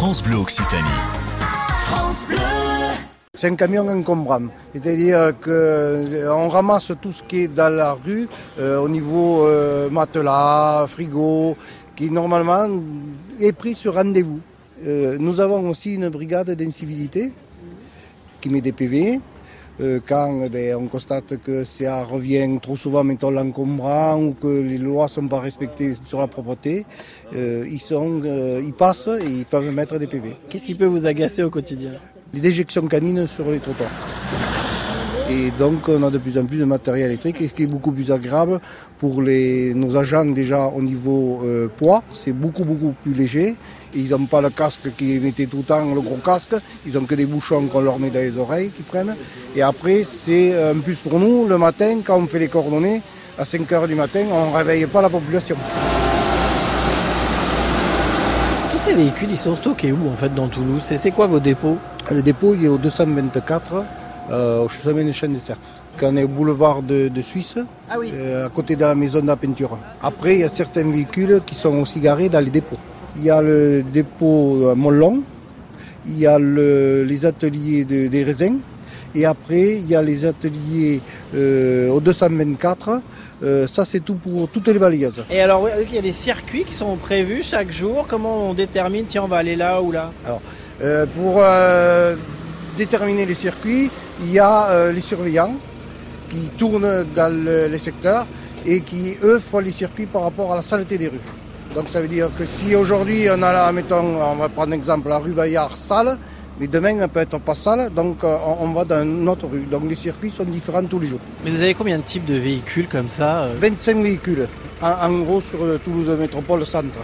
France Bleu Occitanie. France Bleu. C'est un camion encombrant, c'est-à-dire qu'on ramasse tout ce qui est dans la rue euh, au niveau euh, matelas, frigo, qui normalement est pris sur rendez-vous. Euh, nous avons aussi une brigade d'incivilité qui met des PV. Euh, quand ben, on constate que ça revient trop souvent, mettons l'encombrant, ou que les lois ne sont pas respectées sur la propreté, euh, ils, sont, euh, ils passent et ils peuvent mettre des PV. Qu'est-ce qui peut vous agacer au quotidien? Les déjections canines sur les trottoirs. Et donc on a de plus en plus de matériel électrique, ce qui est beaucoup plus agréable pour les, nos agents déjà au niveau euh, poids, c'est beaucoup beaucoup plus léger. Et ils n'ont pas le casque qui mettait tout le temps, le gros casque, ils ont que des bouchons qu'on leur met dans les oreilles qui prennent. Et après c'est un plus pour nous, le matin quand on fait les coordonnées, à 5h du matin, on ne réveille pas la population. Tous ces véhicules, ils sont stockés où en fait dans Toulouse? Et c'est quoi vos dépôts? Le dépôt il est au 224 euh, au chemin des Chênes des Cerfs. Quand on est au boulevard de, de Suisse, Ah oui. euh, à côté de la maison de la peinture. Après, il y a certains véhicules qui sont aussi garés dans les dépôts. Il y a le dépôt Mollon, il y a le- les ateliers de- des raisins, et après, il y a les ateliers euh, au 224. Euh, ça, c'est tout pour toutes les balayeuses. Et alors, il y a des circuits qui sont prévus chaque jour. Comment on détermine si on va aller là ou là? Euh, pour déterminer les circuits, il y a euh, les surveillants qui tournent dans le- les secteurs et qui, eux, font les circuits par rapport à la saleté des rues. Donc ça veut dire que si aujourd'hui on a là, mettons, on va prendre exemple, la rue Bayard sale, mais demain elle peut être pas sale, donc euh, on, va dans une autre rue. Donc les circuits sont différents tous les jours. Mais vous avez combien de types de véhicules comme ça euh? 25 véhicules, en, en gros sur Toulouse Métropole Centre.